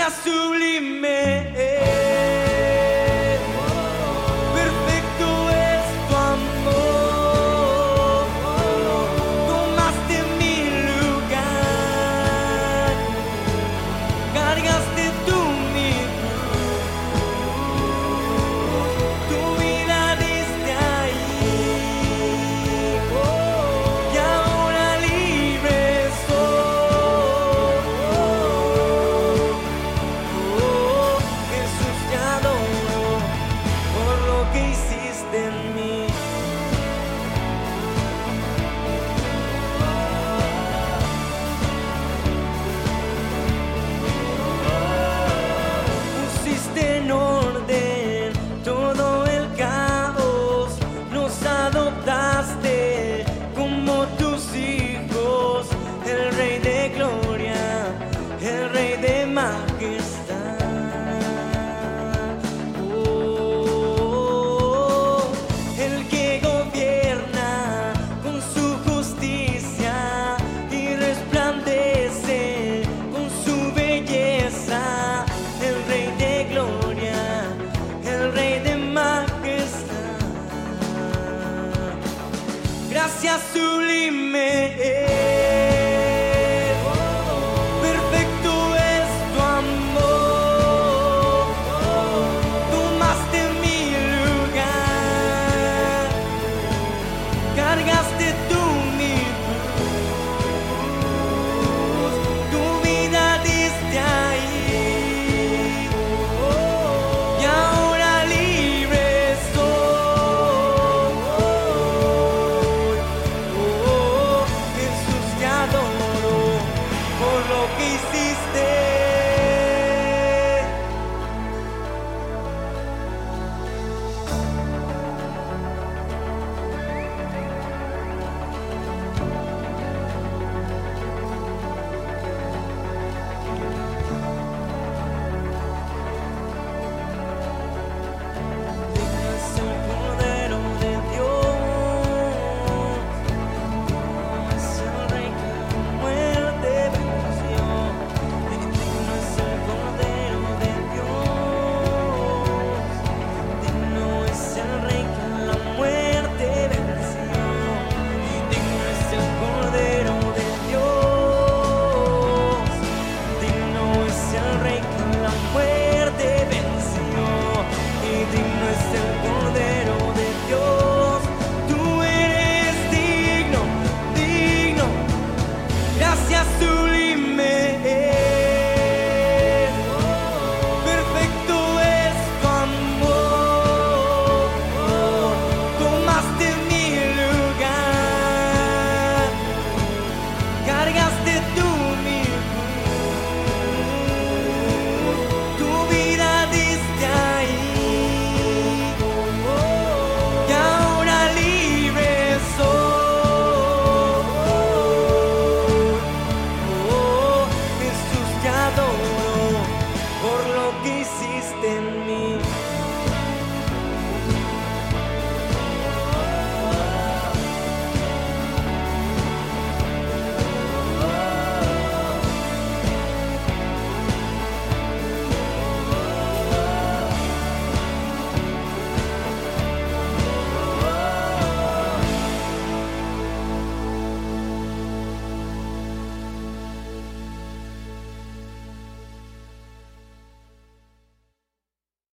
gracia sublime. Perfecto es tu amor. Tomaste mi lugar. Cargaste gracia sublime. Gracias.